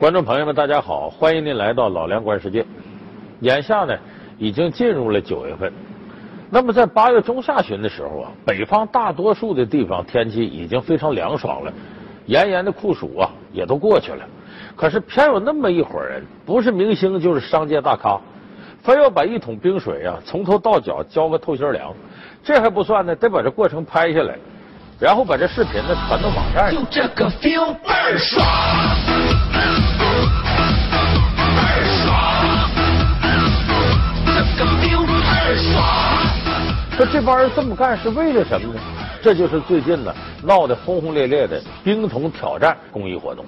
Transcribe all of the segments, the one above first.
观众朋友们，大家好，欢迎您来到老梁观世界。眼下呢，已经进入了九月份。那么在八月中下旬的时候啊，北方大多数的地方天气已经非常凉爽了，炎炎的酷暑啊也都过去了。可是偏有那么一伙人，不是明星就是商界大咖，非要把一桶冰水啊从头到脚浇个透心凉。这还不算呢，得把这过程拍下来，然后把这视频呢传到网站上。就这个 feel 倍儿爽。这帮人这么干是为了什么呢？这就是最近呢闹得轰轰烈烈的冰桶挑战公益活动。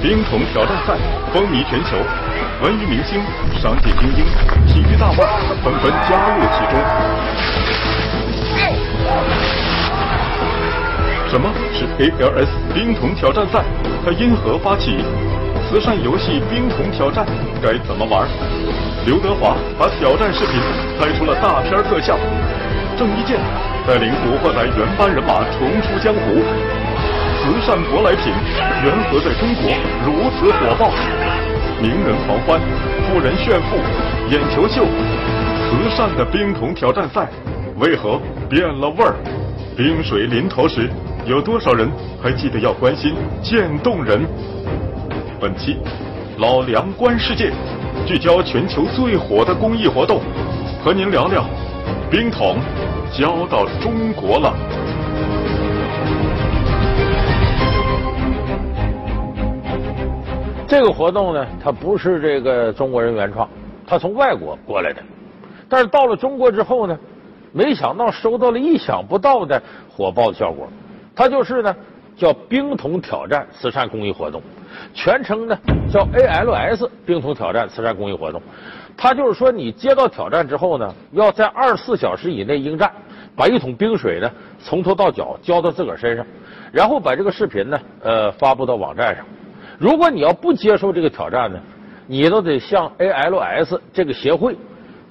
冰桶挑战赛风靡全球，文娱明星、商界精英、体育大腕纷纷加入其中。什么是 ALS 冰桶挑战赛？它因何发起？慈善游戏冰桶挑战该怎么玩？刘德华把挑战视频拍出了大片特效。郑伊健带领古惑仔原班人马重出江湖。慈善舶来品缘何在中国如此火爆？名人狂欢，富人炫富，眼球秀。慈善的冰桶挑战赛为何变了味儿？冰水临头时，有多少人还记得要关心渐冻人？本期老梁观世界聚焦全球最火的公益活动，和您聊聊冰桶交到中国了。这个活动呢，它不是这个中国人原创，它从外国过来的。但是到了中国之后呢，没想到收到了意想不到的火爆的效果。它就是呢，叫冰桶挑战慈善公益活动。全称呢叫 ALS 冰桶挑战慈善公益活动，它就是说你接到挑战之后呢，要在二十四小时以内应战，把一桶冰水呢从头到脚浇到自个儿身上，然后把这个视频呢呃发布到网站上。如果你要不接受这个挑战呢，你都得向 ALS 这个协会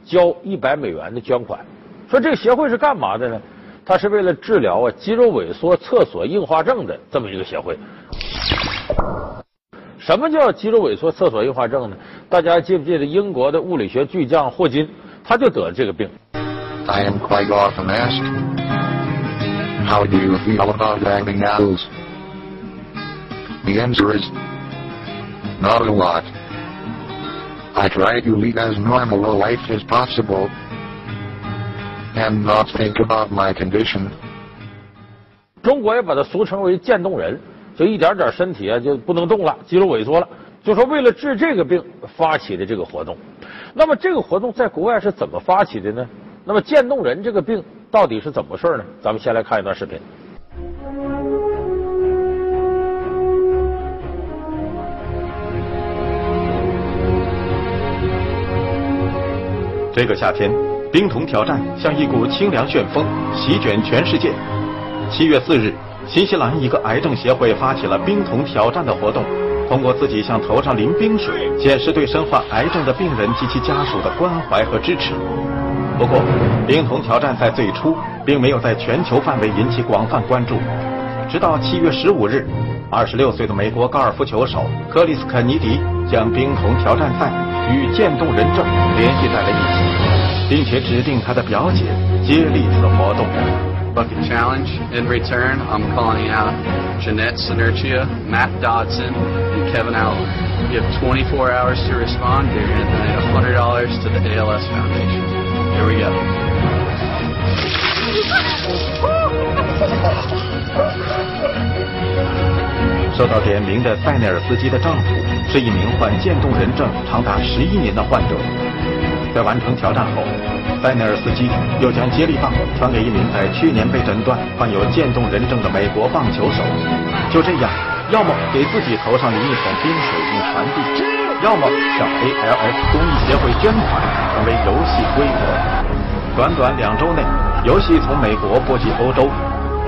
交一百美元的捐款。说这个协会是干嘛的呢？它是为了治疗啊肌肉萎缩厕所硬化症的这么一个协会。什么叫肌肉萎缩厕所硬化症呢？大家记不记得英国的物理学巨匠霍金，他就得了这个病。I am quite often asked, how do you feel about having owls? The answer is, not a lot. I try to lead as normal a life as possible, and not think about my condition. 中国也把它俗称为渐冻人。就一点点身体啊就不能动了，肌肉萎缩了。就说为了治这个病发起的这个活动，那么这个活动在国外是怎么发起的呢？那么渐冻人这个病到底是怎么回事呢？咱们先来看一段视频。这个夏天，冰桶挑战像一股清凉旋风席卷全世界。七月四日。新西兰一个癌症协会发起了冰桶挑战的活动，通过自己向头上淋冰水，显示对身患癌症的病人及其家属的关怀和支持。不过，冰桶挑战在最初并没有在全球范围引起广泛关注，直到七月十五日，二十六岁的美国高尔夫球手克里斯肯尼迪将冰桶挑战赛与渐冻人症联系在了一起，并且指定他的表姐接力此活动。bucket challenge. In return, I'm calling out Jeanette Sinertia, Matt Dodson, and Kevin Allen. You have 24 hours to respond. You're going to donate $100 to the ALS Foundation. Here we go. 受到点名的塞内尔斯基的丈夫是一名患渐冻人症长达十一年的患者。 在完成挑战后，塞内尔斯基又将接力棒传给一名在去年被诊断患有渐冻人症的美国棒球手。就这样，要么给自己头上淋一桶冰水并传递，要么向 ALS 公益协会捐款，成为游戏规则。短短两周内，游戏从美国波及欧洲，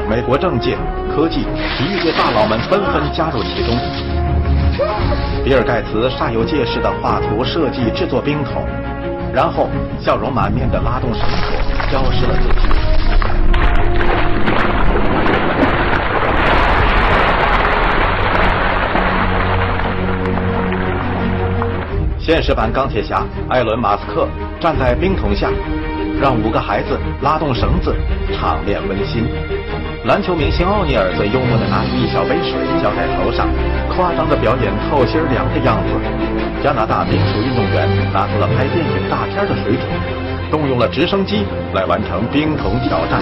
美国政界、科技、体育界大佬们纷纷加入其中。比尔盖茨煞有介事地画图设计制作冰桶。然后笑容满面的拉动绳索消失了自己。现实版钢铁侠艾伦马斯克站在冰桶下让五个孩子拉动绳子场面温馨。篮球明星奥尼尔则幽默地拿起一小杯水浇在头上，夸张的表演透心凉的样子。加拿大冰术运动员拿出了拍电影大片的水准，动用了直升机来完成冰桶挑战。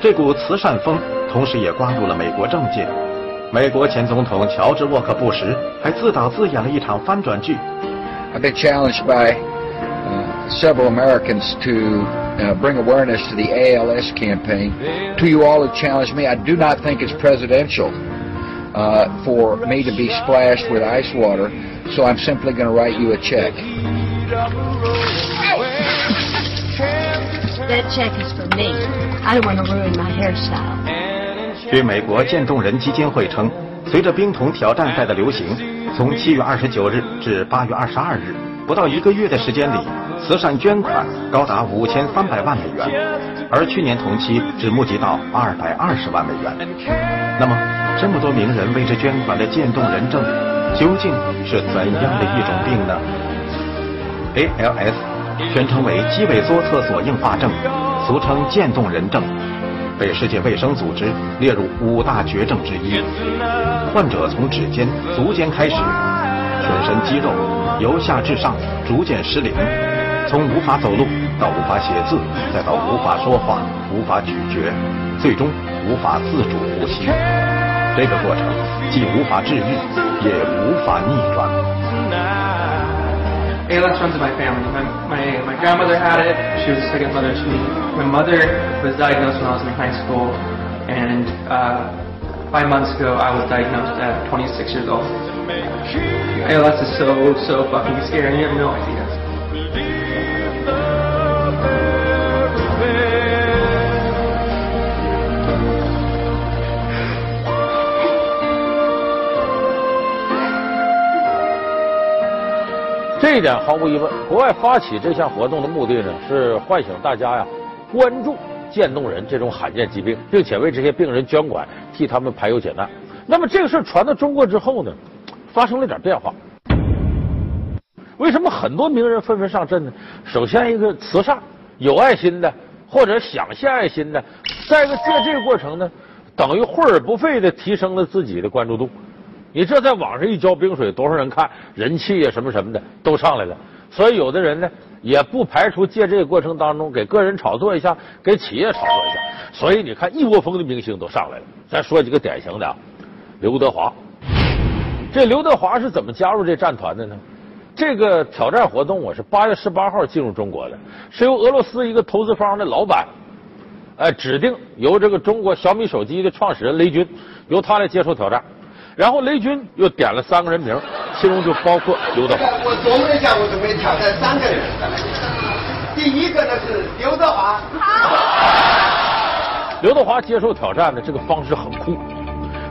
这股慈善风同时也刮入了美国政界。美国前总统乔治·沃克·布什还自导自演了一场翻转剧。I've been challenged by several Americans to uh, bring awareness to the ALS campaign. To you all who challenged me, I do not think it's presidential uh, for me to be splashed with ice water, so I'm simply going to write you a check. That check is for me. I don't want to ruin my hairstyle. 据美国渐冻人基金会称，随着冰桶挑战赛的流行，从七月二十九日至八月二十二日， 不到一个月的时间里，慈善捐款高达五千三百万美元，而去年同期只募集到二百二十万美元。那么，这么多名人为之捐款的渐冻人症，究竟是怎样的一种病呢？ALS，全称为肌萎缩侧索硬化症，俗称渐冻人症。被世界卫生组织列入五大绝症之一。患者从指尖、足尖开始，全身肌肉由下至上逐渐失灵，从无法走路到无法写字，再到无法说话、无法咀嚼，最终无法自主呼吸。这个过程既无法治愈，也无法逆转。ALS runs in my family. My, my, my grandmother had it. She was a second mother to me. My mother was diagnosed when I was in high school, and uh, five months ago I was diagnosed at 26 years old. ALS is so, so fucking scary. You have no idea. 这一点毫无疑问，国外发起这项活动的目的呢，是唤醒大家呀关注渐冻人这种罕见疾病，并且为这些病人捐款，替他们排忧解难。那么这个事传到中国之后呢，发生了点变化。为什么很多名人纷纷上阵呢？首先一个慈善、有爱心的，或者想献爱心的；再一个借这个过程呢，等于会而不费的提升了自己的关注度。你这在网上一浇冰水，多少人看，人气呀什么什么的都上来了。所以有的人呢，也不排除借这个过程当中给个人炒作一下，给企业炒作一下。所以你看，一窝蜂的明星都上来了。咱说几个典型的，刘德华。这刘德华是怎么加入这战团的呢？这个挑战活动我是八月十八号进入中国的，是由俄罗斯一个投资方的老板，哎指定由这个中国小米手机的创始人雷军，由他来接受挑战。然后雷军又点了三个人名，其中就包括刘德华。我琢磨一下，我准备挑战三个人。第一个呢是刘德华。刘德华接受挑战的这个方式很酷，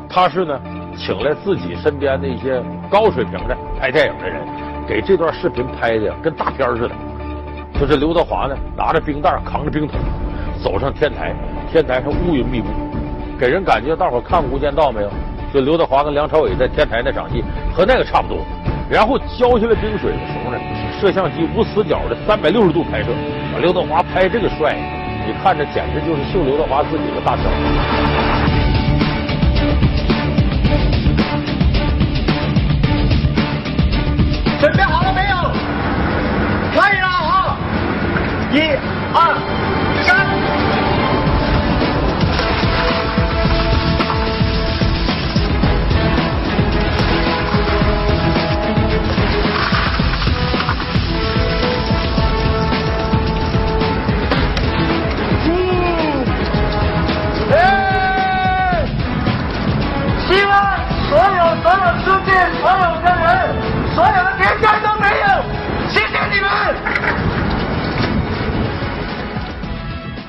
他是呢请来自己身边的一些高水平的拍电影的人，给这段视频拍的跟大片似的。就是刘德华呢拿着冰袋扛着冰桶走上天台，天台上乌云密布，给人感觉大伙看过《无间道》没有？就刘德华跟梁朝伟在天台那场戏和那个差不多。然后浇下来冰水的时候呢，摄像机无死角的三百六十度拍摄，把刘德华拍这个帅，你看着简直就是秀刘德华自己的大小。准备好了没有？可以了啊！一、二、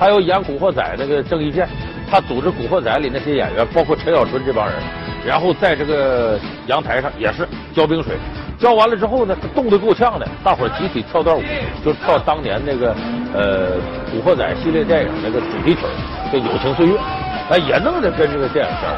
还有演古惑仔那个郑伊健他组织古惑仔里那些演员包括陈小春这帮人然后在这个阳台上也是浇冰水。浇完了之后呢冻得够呛的大伙集体跳段舞就跳当年那个呃古惑仔系列电影那个主题曲叫友情岁月。那也弄得跟这个电影相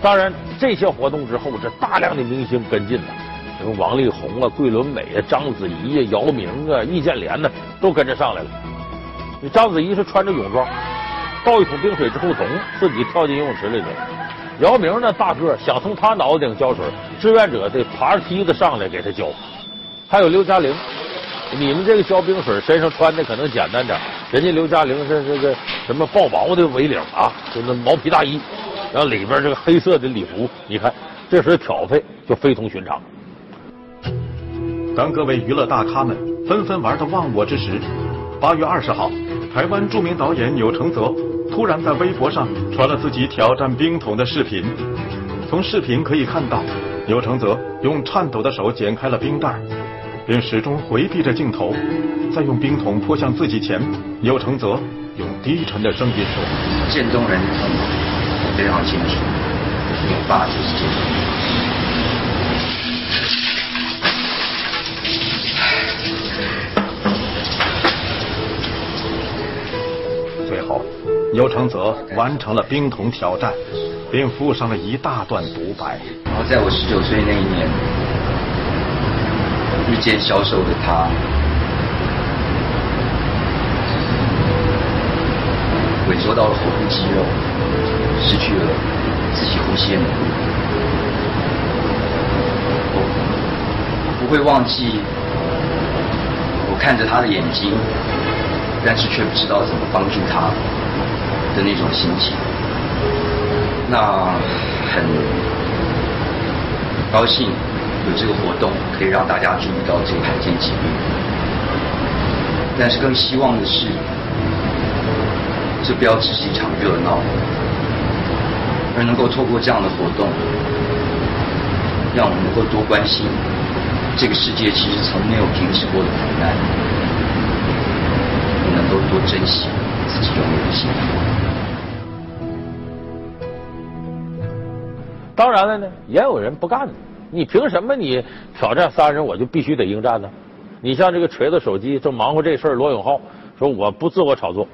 当然这些活动之后这大量的明星跟进了。什么王力宏啊、桂纶镁啊、章子怡啊、姚明啊、易建联呢，都跟着上来了。章子怡是穿着泳装，倒一桶冰水之后，咚，自己跳进游泳池里去了。姚明呢，大个想从他脑袋顶浇水，志愿者得爬梯子上来给他浇。还有刘嘉玲，你们这个浇冰水，身上穿的可能简单点，人家刘嘉玲是这个什么豹毛的围领啊，就那毛皮大衣。然后里边这个黑色的礼服，你看，这时候挑费就非同寻常。当各位娱乐大咖们纷纷玩的忘我之时，八月二十号，台湾著名导演钮承泽突然在微博上传了自己挑战冰桶的视频。从视频可以看到，钮承泽用颤抖的手剪开了冰袋，并始终回避着镜头。再用冰桶泼向自己前，钮承泽用低沉的声音说：“渐冻人。”非常清楚，你爸就是这样。最钮承泽完成了冰桶挑战，并附上了一大段独白。然后，在我十九岁那一年，日渐消瘦的他，萎缩到了腹部肌肉。失去了自己呼吸的能力，我不会忘记我看着他的眼睛，但是却不知道怎么帮助他的那种心情。那很高兴有这个活动可以让大家注意到这个罕见疾病，但是更希望的是，这不要只是一场热闹。而能够透过这样的活动，让我们能够多关心这个世界其实从没有停止过的苦难，也能够多珍惜自己拥有的幸福。当然了呢，也有人不干你凭什么你挑战三人我就必须得应战呢？你像这个锤子手机正忙活这事儿，罗永浩说我不自我炒作。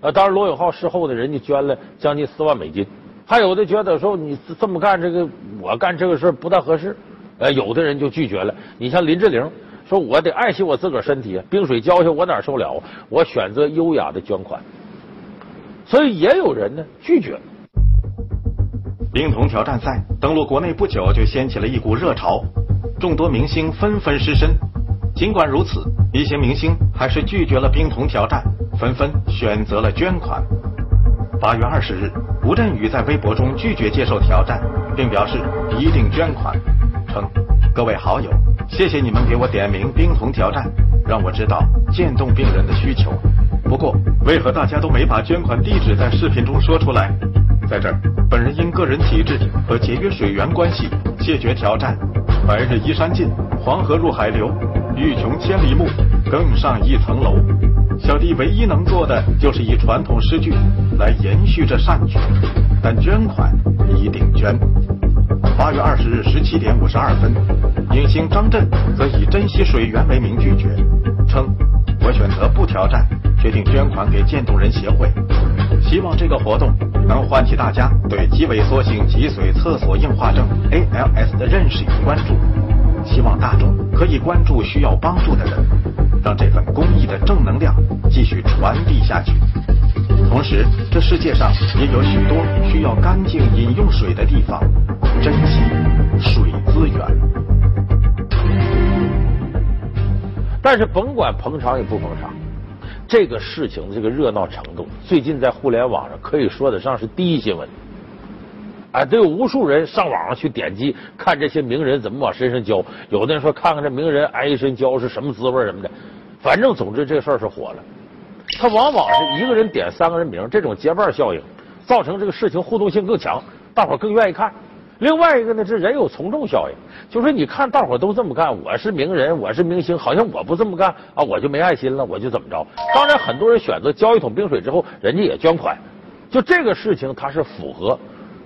呃，当然罗永浩事后呢，人家捐了将近四万美金。还有的觉得说你这么干，这个我干这个事不太合适，呃，有的人就拒绝了。你像林志玲说，我得爱惜我自个儿身体，冰水浇下我哪受了？我选择优雅的捐款。所以也有人呢拒绝。冰桶挑战赛登陆国内不久，就掀起了一股热潮，众多明星纷纷失身。尽管如此，一些明星还是拒绝了冰桶挑战，纷纷选择了捐款。八月二十日，吴镇宇在微博中拒绝接受挑战，并表示一定捐款，称：“各位好友，谢谢你们给我点名冰桶挑战，让我知道渐冻病人的需求。不过，为何大家都没把捐款地址在视频中说出来？在这儿，本人因个人体质和节约水源关系，谢绝挑战。白日依山尽，黄河入海流，欲穷千里目，更上一层楼。”小弟唯一能做的就是以传统诗句来延续这善举，但捐款一定捐。八月二十日十七点五十二分，影星张震则以珍惜水源为名拒绝，称：“我选择不挑战，决定捐款给渐冻人协会，希望这个活动能唤起大家对肌萎缩性脊髓侧索硬化症 （ALS） 的认识与关注，希望大众可以关注需要帮助的人。”让这份公益的正能量继续传递下去。同时，这世界上也有许多需要干净饮用水的地方，珍惜水资源。但是，甭管捧场与不捧场，这个事情的这个热闹程度，最近在互联网上可以说得上是第一新闻。哎，都有无数人上网上去点击看这些名人怎么往身上浇，有的人说看看这名人挨一身浇是什么滋味什么的，反正总之这事儿是火了。他往往是一个人点三个人名，这种结伴效应，造成这个事情互动性更强，大伙更愿意看。另外一个呢，是人有从众效应，就是你看大伙都这么干，我是名人，我是明星，好像我不这么干啊，我就没爱心了，我就怎么着。当然，很多人选择浇一桶冰水之后，人家也捐款，就这个事情它是符合。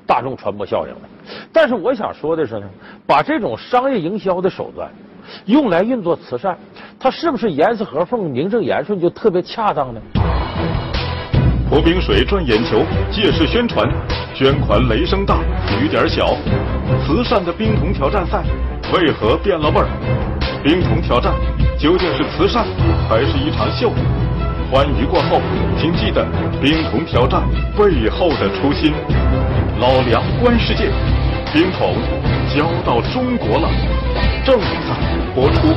大众传播效应的，但是我想说的是呢，把这种商业营销的手段用来运作慈善，它是不是严丝合缝、名正言顺就特别恰当呢？泼冰水赚眼球，借势宣传，捐款雷声大雨点小，慈善的冰桶挑战赛为何变了味儿？冰桶挑战究竟是慈善还是一场秀？欢愉过后，请记得冰桶挑战背后的初心。老梁观世界，冰桶交到中国了，正在播出。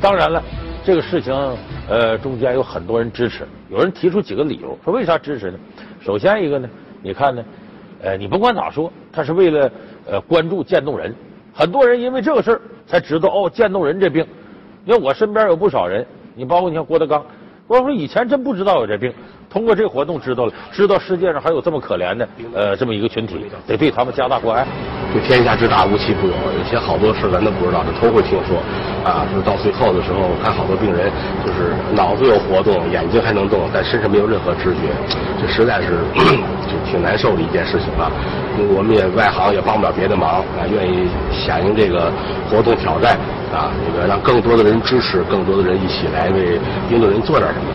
当然了，这个事情呃中间有很多人支持，有人提出几个理由，说为啥支持呢？首先一个呢，你看呢，呃，你不管咋说，他是为了呃关注渐冻人，很多人因为这个事儿才知道哦，渐冻人这病。因为我身边有不少人，你包括你像郭德纲，我说以前真不知道有这病。通过这个活动知道了，知道世界上还有这么可怜的呃这么一个群体，得对他们加大关爱。这天下之大，无奇不有，有些好多事咱都不知道，这头回听说。啊，就是到最后的时候，看好多病人就是脑子有活动，眼睛还能动，但身上没有任何知觉，这实在是 就挺难受的一件事情啊。我们也外行也帮不了别的忙啊，愿意响应这个活动挑战啊，这个让更多的人支持，更多的人一起来为冰冻人做点什么。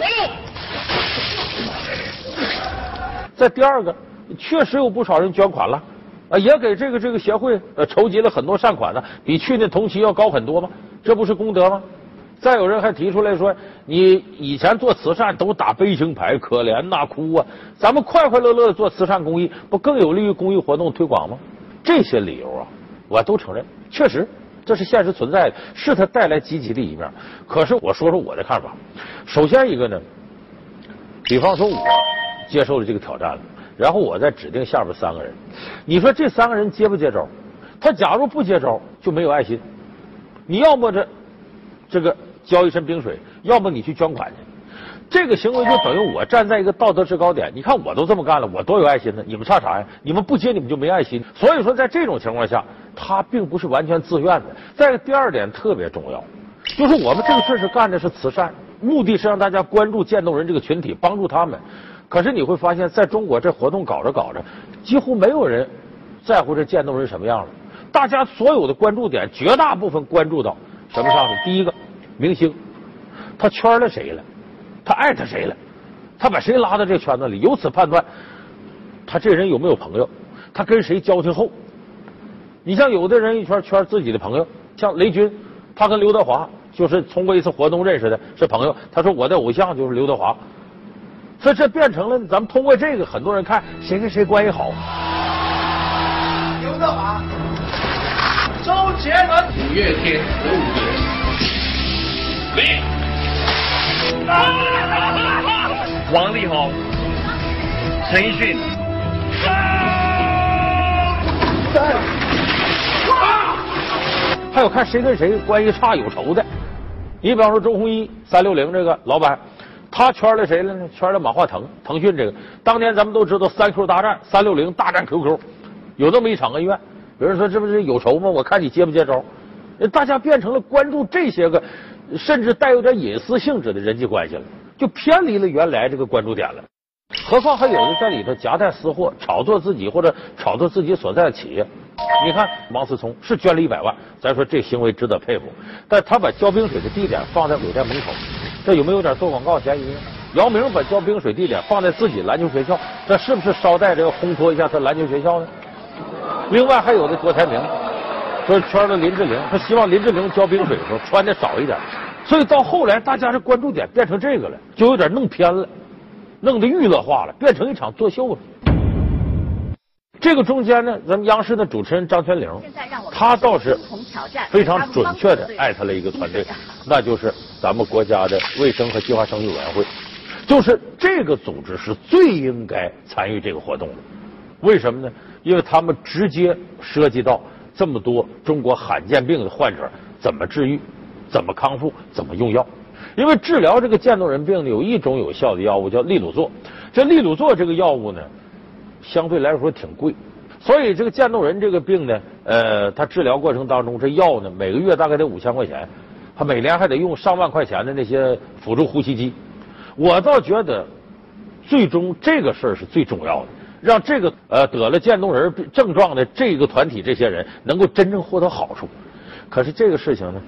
再第二个，确实有不少人捐款了，啊，也给这个这个协会呃筹集了很多善款呢，比去年同期要高很多吗？这不是功德吗？再有人还提出来说，你以前做慈善都打悲情牌，可怜呐，哭啊，咱们快快乐乐的做慈善公益，不更有利于公益活动推广吗？这些理由啊，我都承认，确实这是现实存在的，是它带来积极的一面。可是我说说我的看法，首先一个呢，比方说我。接受了这个挑战了，然后我再指定下边三个人，你说这三个人接不接招？他假如不接招，就没有爱心。你要么这这个浇一身冰水，要么你去捐款去。这个行为就等于我站在一个道德制高点。你看我都这么干了，我多有爱心呢？你们差啥呀？你们不接，你们就没爱心。所以说，在这种情况下，他并不是完全自愿的。再第二点特别重要，就是我们这个事是干的是慈善，目的是让大家关注渐冻人这个群体，帮助他们。可是你会发现，在中国这活动搞着搞着，几乎没有人在乎这渐冻人什么样了。大家所有的关注点，绝大部分关注到什么上呢？第一个，明星，他圈了谁了？他艾特谁了？他把谁拉到这圈子里？由此判断他这人有没有朋友？他跟谁交情厚？你像有的人一圈圈自己的朋友，像雷军，他跟刘德华就是通过一次活动认识的，是朋友。他说我的偶像就是刘德华。所以这变成了，咱们通过这个，很多人看谁跟谁关系好。刘德华、周杰伦、五月天、五月天、王力宏、陈奕迅。还有看谁跟谁关系差有仇的，你比方说周鸿祎三六零这个老板。他圈了谁了呢？圈了马化腾，腾讯这个。当年咱们都知道三 Q 大战，三六零大战 QQ，有这么一场恩怨。有人说这不是有仇吗？我看你接不接招。大家变成了关注这些个，甚至带有点隐私性质的人际关系了，就偏离了原来这个关注点了。何况还有的在里头夹带私货，炒作自己或者炒作自己所在的企业。你看王思聪是捐了一百万，咱说这行为值得佩服，但他把浇冰水的地点放在酒店门口。这有没有点做广告嫌疑？姚明把浇冰水地点放在自己篮球学校，这是不是捎带着要烘托一下他篮球学校呢？另外还有的郭台铭说圈了林志玲，他希望林志玲浇冰水的时候穿的少一点，所以到后来大家的关注点变成这个了，就有点弄偏了，弄得娱乐化了，变成一场作秀了。这个中间呢，咱们央视的主持人张泉灵，他倒是非常准确的艾特了一个团队，那就是咱们国家的卫生和计划生育委员会，就是这个组织是最应该参与这个活动的。为什么呢？因为他们直接涉及到这么多中国罕见病的患者怎么治愈、怎么康复、怎么用药。因为治疗这个渐冻人病呢，有一种有效的药物叫利鲁唑，这利鲁唑这个药物呢。相对来说挺贵，所以这个渐冻人这个病呢，呃，他治疗过程当中这药呢，每个月大概得五千块钱，他每年还得用上万块钱的那些辅助呼吸机。我倒觉得，最终这个事儿是最重要的，让这个呃得了渐冻人症状的这个团体这些人能够真正获得好处。可是这个事情呢，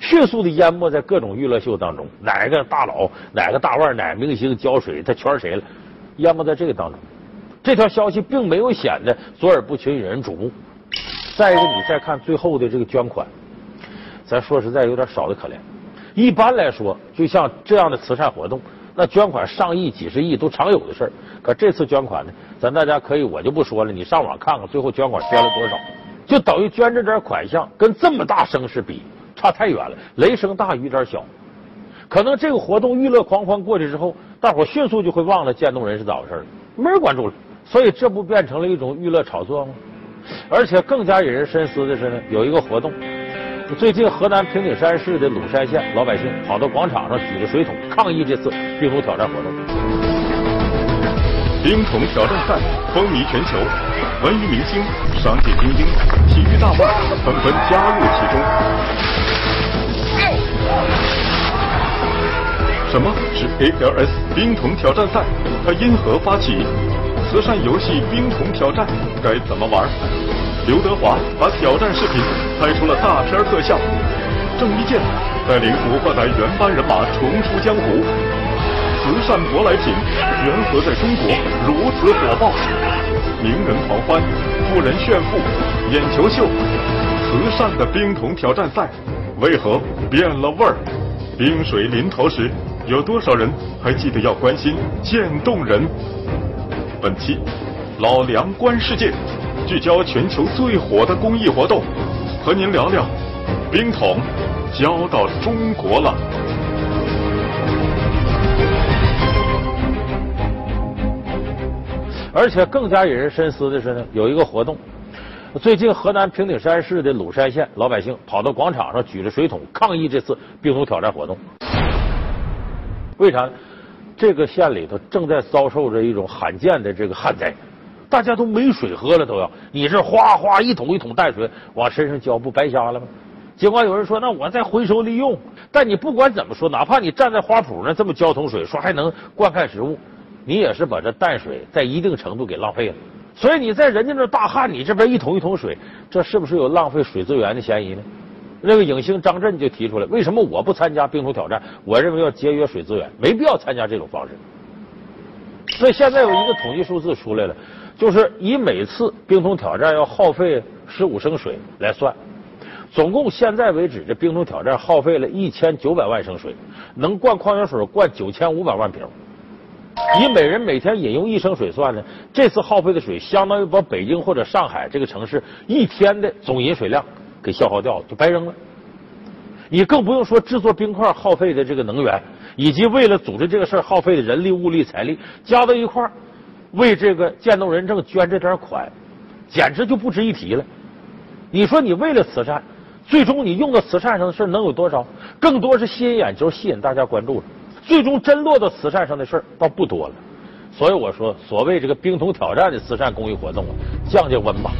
迅速的淹没在各种娱乐秀当中。哪个大佬、哪个大腕、哪个明星浇水，他圈谁了？淹没在这个当中。这条消息并没有显得左耳不群、引人瞩目。再一个，你再看最后的这个捐款，咱说实在有点少的可怜。一般来说，就像这样的慈善活动，那捐款上亿、几十亿都常有的事儿。可这次捐款呢，咱大家可以，我就不说了，你上网看看最后捐款捐了多少，就等于捐这点款项跟这么大声势比差太远了，雷声大雨点小。可能这个活动娱乐狂欢过去之后，大伙迅速就会忘了渐冻人是咋回事了，没人关注了。所以这不变成了一种娱乐炒作吗？而且更加引人深思的是呢，有一个活动。最近，河南平顶山市的鲁山县老百姓跑到广场上举着水桶抗议这次冰桶挑战活动。冰桶挑战赛风靡全球，文娱明星、商界精英、体育大腕纷纷加入其中。什么是 ALS 冰桶挑战赛？它因何发起？慈善游戏冰桶挑战该怎么玩？刘德华把挑战视频拍出了大片特效，郑伊健带领古惑仔原班人马重出江湖，慈善舶来品缘何在中国如此火爆？名人狂欢，富人炫富，眼球秀，慈善的冰桶挑战赛为何变了味儿？冰水临头时，有多少人还记得要关心渐冻人？本期老梁观世界。聚焦全球最火的公益活动，和您聊聊冰桶交到中国了。而且更加引人深思的是呢，有一个活动，最近河南平顶山市的鲁山县老百姓跑到广场上举着水桶抗议这次冰桶挑战活动。为啥呢？这个县里头正在遭受着一种罕见的这个旱灾。大家都没水喝了，都要你这哗哗一桶一桶淡水往身上浇，不白瞎了吗？尽管有人说，那我再回收利用，但你不管怎么说，哪怕你站在花圃那这么浇桶水，说还能灌溉植物，你也是把这淡水在一定程度给浪费了。所以你在人家那大旱，你这边一桶一桶水，这是不是有浪费水资源的嫌疑呢？那个影星张震就提出来，为什么我不参加冰桶挑战？我认为要节约水资源，没必要参加这种方式。所以现在有一个统计数字出来了。就是以每次冰桶挑战要耗费十五升水来算，总共现在为止，这冰桶挑战耗费了一千九百万升水，能灌矿泉水灌九千五百万瓶。以每人每天饮用一升水算呢，这次耗费的水相当于把北京或者上海这个城市一天的总饮水量给消耗掉了，就白扔了。你更不用说制作冰块耗费的这个能源，以及为了组织这个事儿耗费的人力、物力、财力，加到一块儿。为这个渐冻人证捐这点款，简直就不值一提了。你说你为了慈善，最终你用到慈善上的事能有多少？更多是吸引眼球，吸引大家关注了。最终真落到慈善上的事倒不多了。所以我说，所谓这个冰桶挑战的慈善公益活动啊，降降温吧。